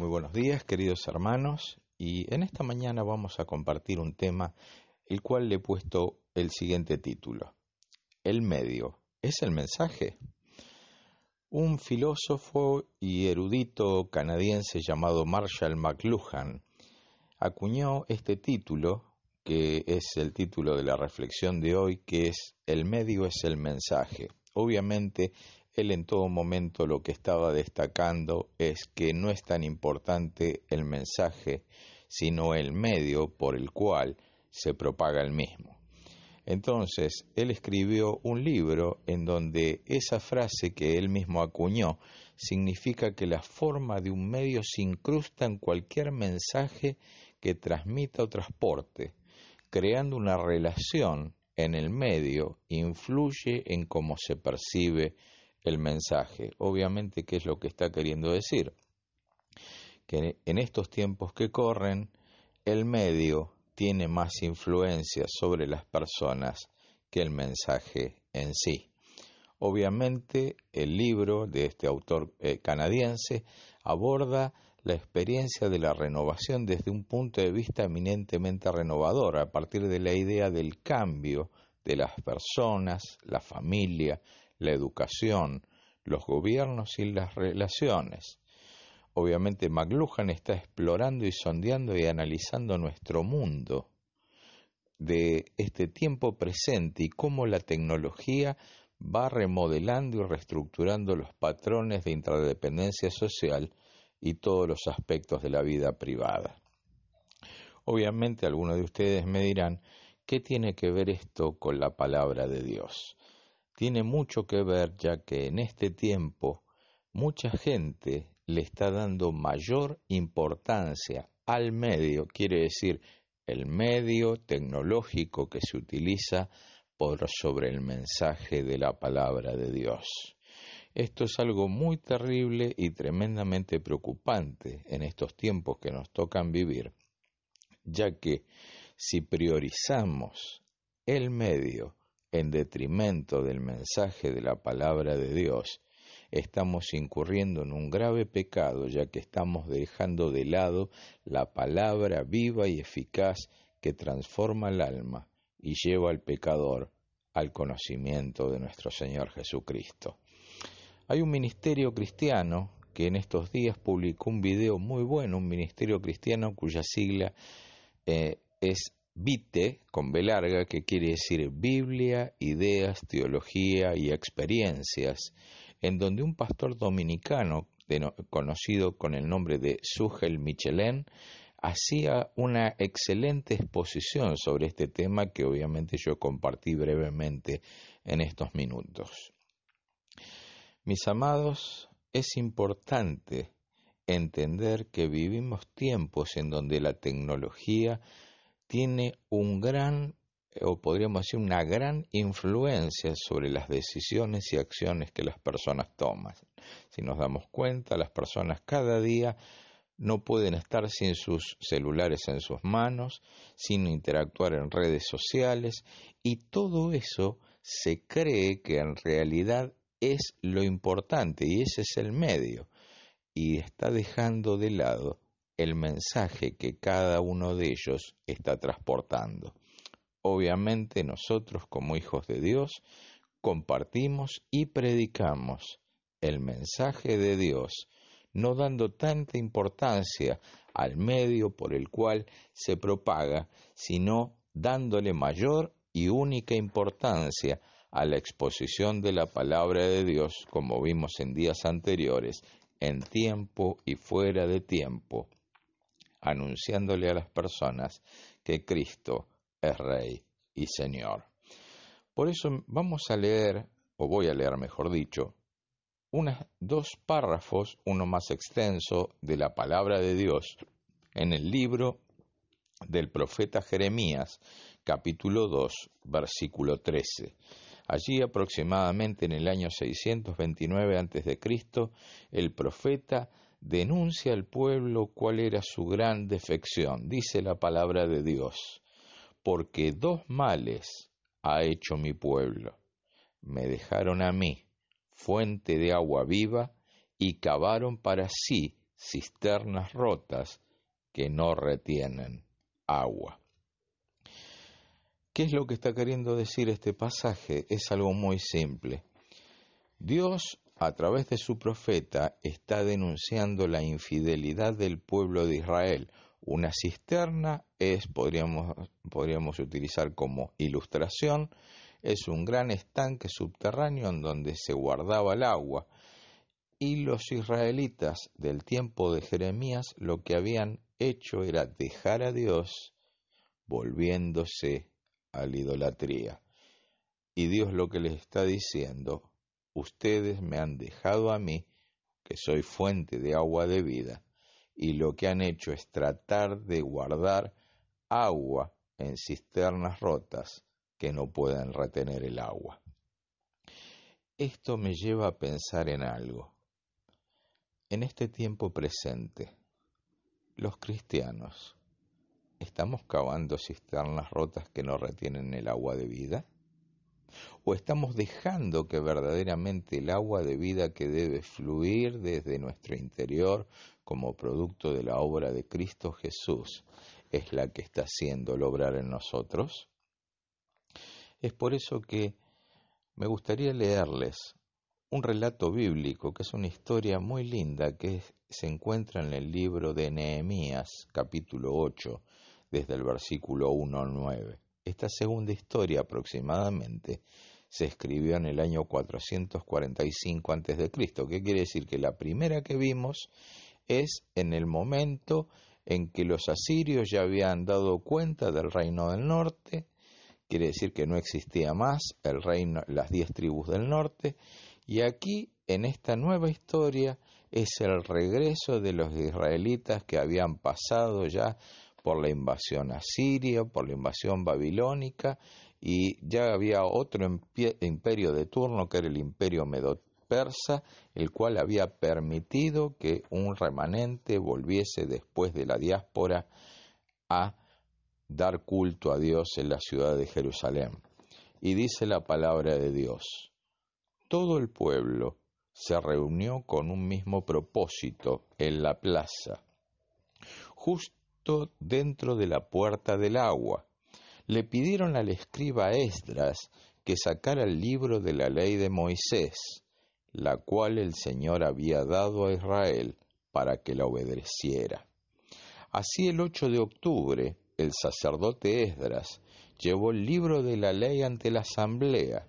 Muy buenos días, queridos hermanos, y en esta mañana vamos a compartir un tema el cual le he puesto el siguiente título. El medio. ¿Es el mensaje? Un filósofo y erudito canadiense llamado Marshall McLuhan acuñó este título, que es el título de la reflexión de hoy, que es El medio es el mensaje. Obviamente él en todo momento lo que estaba destacando es que no es tan importante el mensaje, sino el medio por el cual se propaga el mismo. Entonces, él escribió un libro en donde esa frase que él mismo acuñó significa que la forma de un medio se incrusta en cualquier mensaje que transmita o transporte, creando una relación en el medio, influye en cómo se percibe el mensaje. Obviamente, ¿qué es lo que está queriendo decir? Que en estos tiempos que corren, el medio tiene más influencia sobre las personas que el mensaje en sí. Obviamente, el libro de este autor eh, canadiense aborda la experiencia de la renovación desde un punto de vista eminentemente renovador, a partir de la idea del cambio de las personas, la familia, la educación, los gobiernos y las relaciones. Obviamente McLuhan está explorando y sondeando y analizando nuestro mundo de este tiempo presente y cómo la tecnología va remodelando y reestructurando los patrones de interdependencia social y todos los aspectos de la vida privada. Obviamente algunos de ustedes me dirán, ¿qué tiene que ver esto con la palabra de Dios? Tiene mucho que ver ya que en este tiempo mucha gente le está dando mayor importancia al medio, quiere decir el medio tecnológico que se utiliza por sobre el mensaje de la palabra de Dios. Esto es algo muy terrible y tremendamente preocupante en estos tiempos que nos tocan vivir, ya que si priorizamos el medio en detrimento del mensaje de la palabra de Dios, estamos incurriendo en un grave pecado, ya que estamos dejando de lado la palabra viva y eficaz que transforma el alma y lleva al pecador al conocimiento de nuestro Señor Jesucristo. Hay un ministerio cristiano que en estos días publicó un video muy bueno, un ministerio cristiano cuya sigla eh, es Vite, con B larga, que quiere decir Biblia, ideas, teología y experiencias, en donde un pastor dominicano, conocido con el nombre de Sugel Michelin, hacía una excelente exposición sobre este tema que obviamente yo compartí brevemente en estos minutos. Mis amados, es importante entender que vivimos tiempos en donde la tecnología tiene un gran, o podríamos decir, una gran influencia sobre las decisiones y acciones que las personas toman. Si nos damos cuenta, las personas cada día no pueden estar sin sus celulares en sus manos, sin interactuar en redes sociales, y todo eso se cree que en realidad es lo importante y ese es el medio, y está dejando de lado el mensaje que cada uno de ellos está transportando. Obviamente nosotros como hijos de Dios compartimos y predicamos el mensaje de Dios, no dando tanta importancia al medio por el cual se propaga, sino dándole mayor y única importancia a la exposición de la palabra de Dios, como vimos en días anteriores, en tiempo y fuera de tiempo, anunciándole a las personas que Cristo es Rey y Señor. Por eso vamos a leer, o voy a leer mejor dicho, dos párrafos, uno más extenso, de la palabra de Dios en el libro del profeta Jeremías, capítulo 2, versículo 13. Allí aproximadamente en el año 629 a.C., el profeta denuncia al pueblo cuál era su gran defección. Dice la palabra de Dios, porque dos males ha hecho mi pueblo. Me dejaron a mí, fuente de agua viva, y cavaron para sí cisternas rotas que no retienen agua. ¿Qué es lo que está queriendo decir este pasaje? Es algo muy simple. Dios, a través de su profeta, está denunciando la infidelidad del pueblo de Israel. Una cisterna es, podríamos, podríamos utilizar como ilustración, es un gran estanque subterráneo en donde se guardaba el agua. Y los israelitas del tiempo de Jeremías lo que habían hecho era dejar a Dios volviéndose a la idolatría. Y Dios lo que les está diciendo, ustedes me han dejado a mí, que soy fuente de agua de vida, y lo que han hecho es tratar de guardar agua en cisternas rotas que no pueden retener el agua. Esto me lleva a pensar en algo. En este tiempo presente, los cristianos, ¿estamos cavando cisternas rotas que no retienen el agua de vida? ¿O estamos dejando que verdaderamente el agua de vida que debe fluir desde nuestro interior como producto de la obra de Cristo Jesús es la que está haciendo lograr en nosotros? Es por eso que me gustaría leerles un relato bíblico que es una historia muy linda que se encuentra en el libro de Nehemías capítulo 8 desde el versículo 1 al 9. Esta segunda historia aproximadamente se escribió en el año 445 a.C. ¿Qué quiere decir? Que la primera que vimos es en el momento en que los asirios ya habían dado cuenta del reino del norte, quiere decir que no existía más el reino, las diez tribus del norte, y aquí en esta nueva historia es el regreso de los israelitas que habían pasado ya por la invasión asiria, por la invasión babilónica, y ya había otro imperio de turno que era el imperio medo-persa, el cual había permitido que un remanente volviese después de la diáspora a dar culto a Dios en la ciudad de Jerusalén. Y dice la palabra de Dios, todo el pueblo se reunió con un mismo propósito en la plaza, justo dentro de la puerta del agua. Le pidieron al escriba Esdras que sacara el libro de la ley de Moisés, la cual el Señor había dado a Israel para que la obedeciera. Así el 8 de octubre, el sacerdote Esdras llevó el libro de la ley ante la asamblea,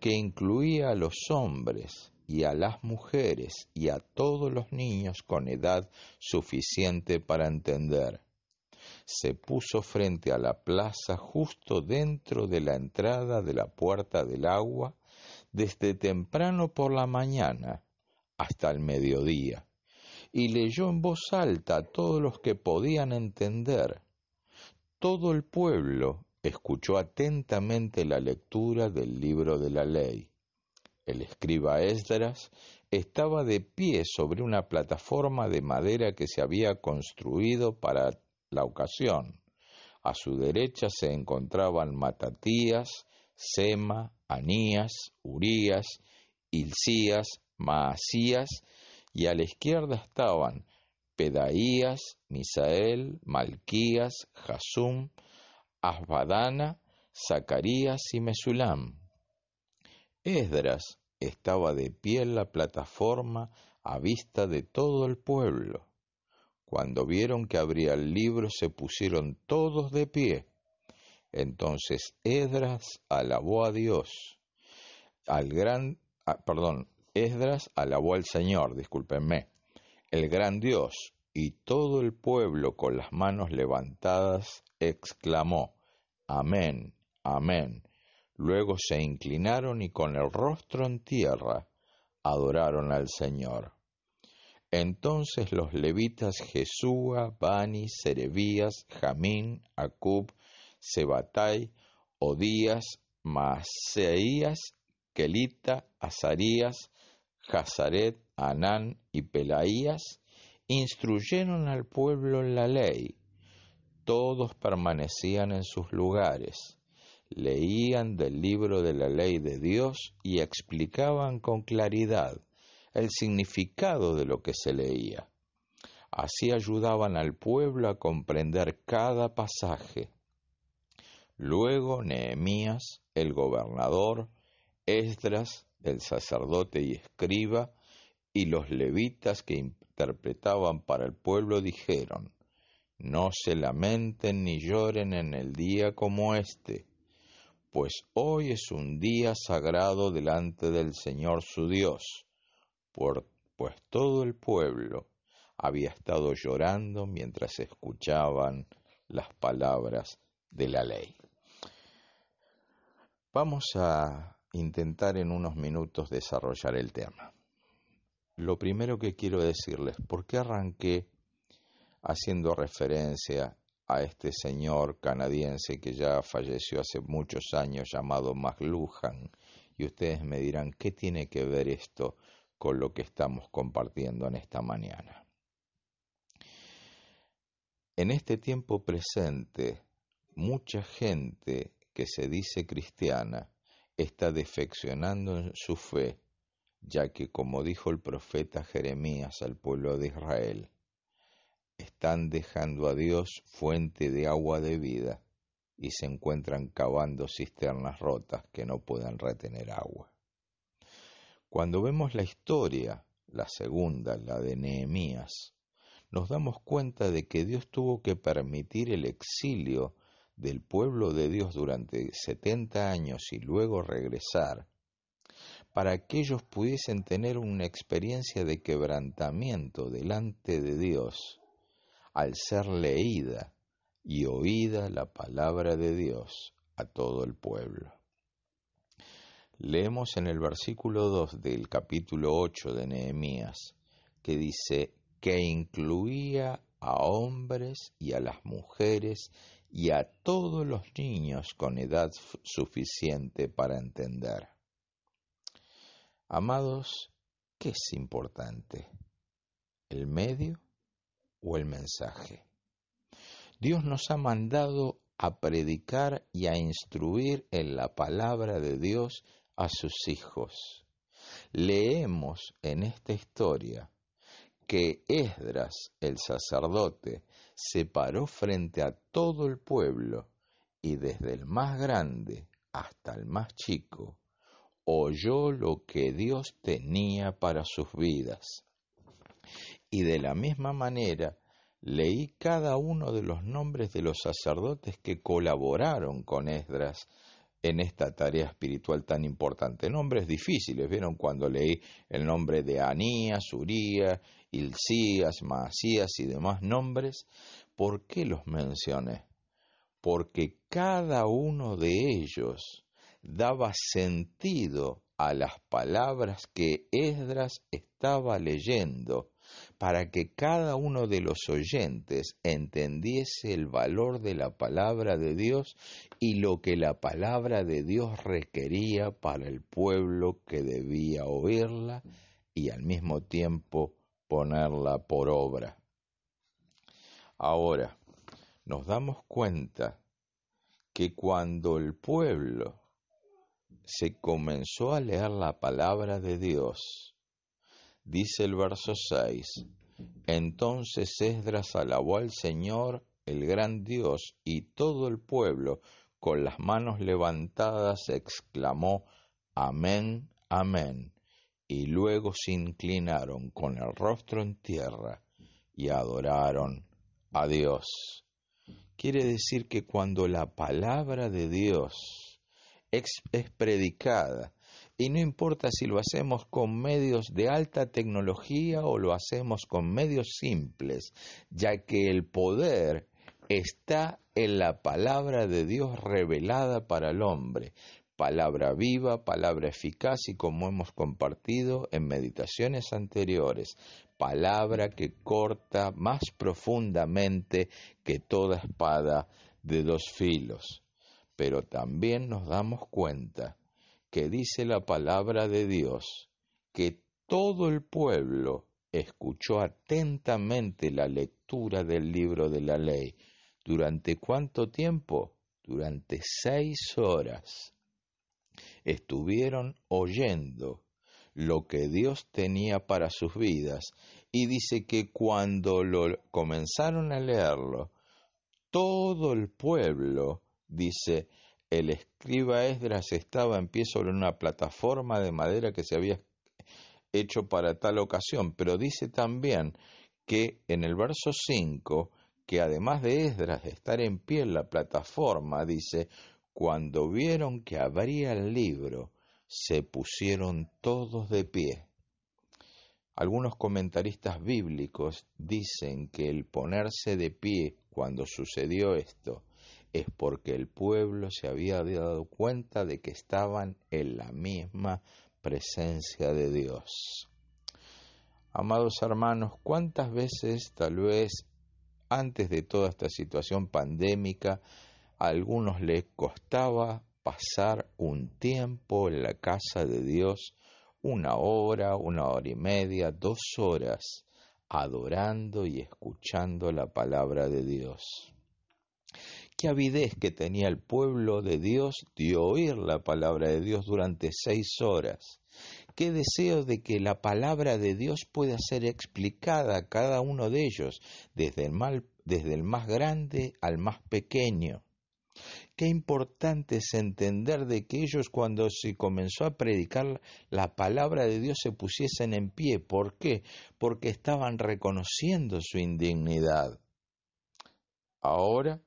que incluía a los hombres y a las mujeres y a todos los niños con edad suficiente para entender. Se puso frente a la plaza justo dentro de la entrada de la puerta del agua, desde temprano por la mañana hasta el mediodía, y leyó en voz alta a todos los que podían entender todo el pueblo escuchó atentamente la lectura del libro de la ley. El escriba Esdras estaba de pie sobre una plataforma de madera que se había construido para la ocasión. A su derecha se encontraban Matatías, Sema, Anías, Urías, Hilcías, Maasías, y a la izquierda estaban Pedaías, Misael, Malquías, Jasum, Asbadana, Zacarías y Mesulam. Esdras estaba de pie en la plataforma a vista de todo el pueblo. Cuando vieron que abría el libro se pusieron todos de pie. Entonces Esdras alabó a Dios, al gran, ah, perdón, Esdras alabó al Señor, discúlpenme, el gran Dios, y todo el pueblo con las manos levantadas exclamó, Amén, Amén. Luego se inclinaron y con el rostro en tierra adoraron al Señor. Entonces los levitas Jesúa, Bani, Serebías, Jamín, Acub, Sebatai, Odías, Maaseías, Kelita, Azarías, Jazaret, Anán y Pelaías instruyeron al pueblo en la ley. Todos permanecían en sus lugares, leían del libro de la ley de Dios y explicaban con claridad el significado de lo que se leía. Así ayudaban al pueblo a comprender cada pasaje. Luego Nehemías, el gobernador, Esdras, el sacerdote y escriba, y los levitas que interpretaban para el pueblo dijeron, No se lamenten ni lloren en el día como este, pues hoy es un día sagrado delante del Señor su Dios, pues todo el pueblo había estado llorando mientras escuchaban las palabras de la ley. Vamos a intentar en unos minutos desarrollar el tema. Lo primero que quiero decirles, ¿por qué arranqué haciendo referencia a este señor canadiense que ya falleció hace muchos años llamado McLuhan? Y ustedes me dirán, ¿qué tiene que ver esto con lo que estamos compartiendo en esta mañana? En este tiempo presente, mucha gente que se dice cristiana está defeccionando en su fe, ya que, como dijo el profeta Jeremías al pueblo de Israel, están dejando a Dios fuente de agua de vida y se encuentran cavando cisternas rotas que no puedan retener agua. Cuando vemos la historia, la segunda, la de Nehemías, nos damos cuenta de que Dios tuvo que permitir el exilio del pueblo de Dios durante setenta años y luego regresar, para que ellos pudiesen tener una experiencia de quebrantamiento delante de Dios al ser leída y oída la palabra de Dios a todo el pueblo. Leemos en el versículo 2 del capítulo 8 de Nehemías, que dice que incluía a hombres y a las mujeres y a todos los niños con edad suficiente para entender. Amados, ¿qué es importante? ¿El medio o el mensaje? Dios nos ha mandado a predicar y a instruir en la palabra de Dios a sus hijos. Leemos en esta historia que Esdras, el sacerdote, se paró frente a todo el pueblo y desde el más grande hasta el más chico oyó lo que Dios tenía para sus vidas. Y de la misma manera leí cada uno de los nombres de los sacerdotes que colaboraron con Esdras en esta tarea espiritual tan importante. Nombres difíciles, ¿vieron? Cuando leí el nombre de Anías, Uría, Ilcías, Masías y demás nombres, ¿por qué los mencioné? Porque cada uno de ellos daba sentido a las palabras que Esdras estaba leyendo para que cada uno de los oyentes entendiese el valor de la palabra de Dios y lo que la palabra de Dios requería para el pueblo que debía oírla y al mismo tiempo ponerla por obra. Ahora, nos damos cuenta que cuando el pueblo se comenzó a leer la palabra de Dios, Dice el verso 6, entonces Esdras alabó al Señor, el gran Dios, y todo el pueblo, con las manos levantadas, exclamó, Amén, amén. Y luego se inclinaron con el rostro en tierra y adoraron a Dios. Quiere decir que cuando la palabra de Dios es, es predicada, y no importa si lo hacemos con medios de alta tecnología o lo hacemos con medios simples, ya que el poder está en la palabra de Dios revelada para el hombre, palabra viva, palabra eficaz y como hemos compartido en meditaciones anteriores, palabra que corta más profundamente que toda espada de dos filos. Pero también nos damos cuenta que dice la palabra de Dios que todo el pueblo escuchó atentamente la lectura del libro de la ley. ¿Durante cuánto tiempo? Durante seis horas. Estuvieron oyendo lo que Dios tenía para sus vidas Y dice que cuando lo comenzaron a leerlo, todo el pueblo, dice, el escriba Esdras estaba en pie sobre una plataforma de madera que se había hecho para tal ocasión, pero dice también que en el verso 5, que además de Esdras estar en pie en la plataforma, dice, cuando vieron que abría el libro, se pusieron todos de pie. Algunos comentaristas bíblicos dicen que el ponerse de pie cuando sucedió esto es porque el pueblo se había dado cuenta de que estaban en la misma presencia de Dios. Amados hermanos, ¿cuántas veces tal vez antes de toda esta situación pandémica a algunos les costaba pasar un tiempo en la casa de Dios una hora, una hora y media, dos horas, adorando y escuchando la palabra de Dios. Qué avidez que tenía el pueblo de Dios de oír la palabra de Dios durante seis horas. Qué deseo de que la palabra de Dios pueda ser explicada a cada uno de ellos, desde el, desde el más grande al más pequeño. Qué importante es entender de que ellos cuando se comenzó a predicar la palabra de Dios se pusiesen en pie. ¿Por qué? Porque estaban reconociendo su indignidad. Ahora,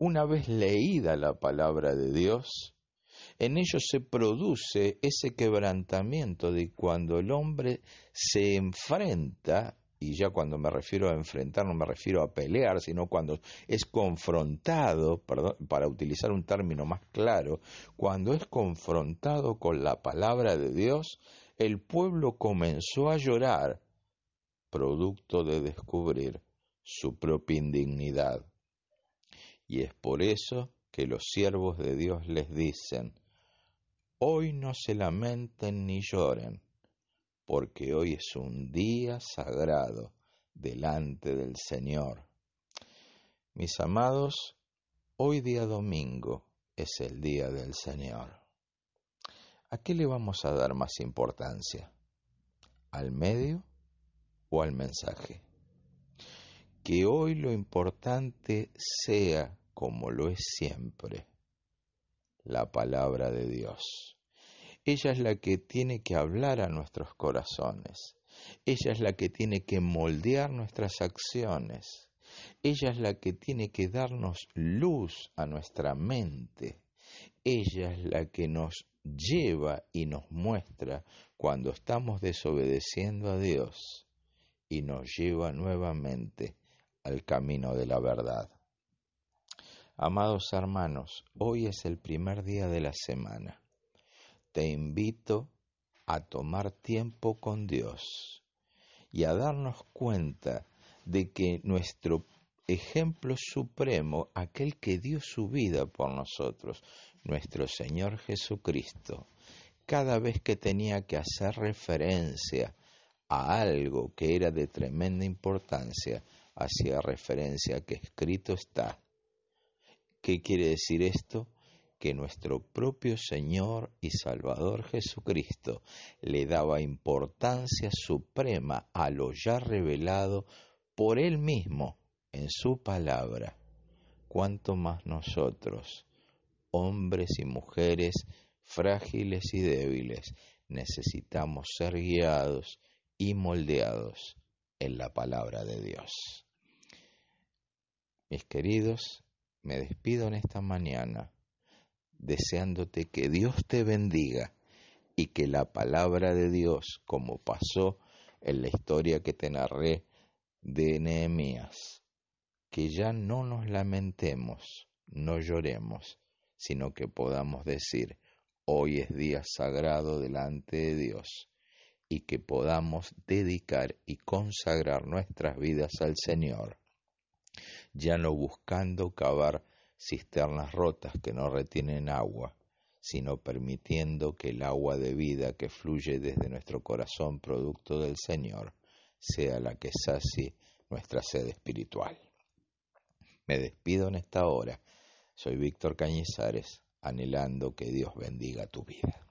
una vez leída la palabra de Dios, en ellos se produce ese quebrantamiento de cuando el hombre se enfrenta y ya cuando me refiero a enfrentar no me refiero a pelear, sino cuando es confrontado, para utilizar un término más claro, cuando es confrontado con la palabra de Dios, el pueblo comenzó a llorar, producto de descubrir su propia indignidad. Y es por eso que los siervos de Dios les dicen, hoy no se lamenten ni lloren porque hoy es un día sagrado delante del Señor. Mis amados, hoy día domingo es el día del Señor. ¿A qué le vamos a dar más importancia? ¿Al medio o al mensaje? Que hoy lo importante sea, como lo es siempre, la palabra de Dios ella es la que tiene que hablar a nuestros corazones. Ella es la que tiene que moldear nuestras acciones. Ella es la que tiene que darnos luz a nuestra mente. Ella es la que nos lleva y nos muestra cuando estamos desobedeciendo a Dios y nos lleva nuevamente al camino de la verdad. Amados hermanos, hoy es el primer día de la semana te invito a tomar tiempo con Dios y a darnos cuenta de que nuestro ejemplo supremo, aquel que dio su vida por nosotros, nuestro Señor Jesucristo, cada vez que tenía que hacer referencia a algo que era de tremenda importancia, hacía referencia a que escrito está. ¿Qué quiere decir esto? que nuestro propio Señor y Salvador Jesucristo le daba importancia suprema a lo ya revelado por Él mismo en su palabra, cuanto más nosotros, hombres y mujeres frágiles y débiles, necesitamos ser guiados y moldeados en la palabra de Dios. Mis queridos, me despido en esta mañana deseándote que Dios te bendiga y que la palabra de Dios, como pasó en la historia que te narré de Nehemías, que ya no nos lamentemos, no lloremos, sino que podamos decir, hoy es día sagrado delante de Dios, y que podamos dedicar y consagrar nuestras vidas al Señor, ya no buscando cavar cisternas rotas que no retienen agua, sino permitiendo que el agua de vida que fluye desde nuestro corazón producto del Señor sea la que sacie nuestra sed espiritual. Me despido en esta hora. Soy Víctor Cañizares, anhelando que Dios bendiga tu vida.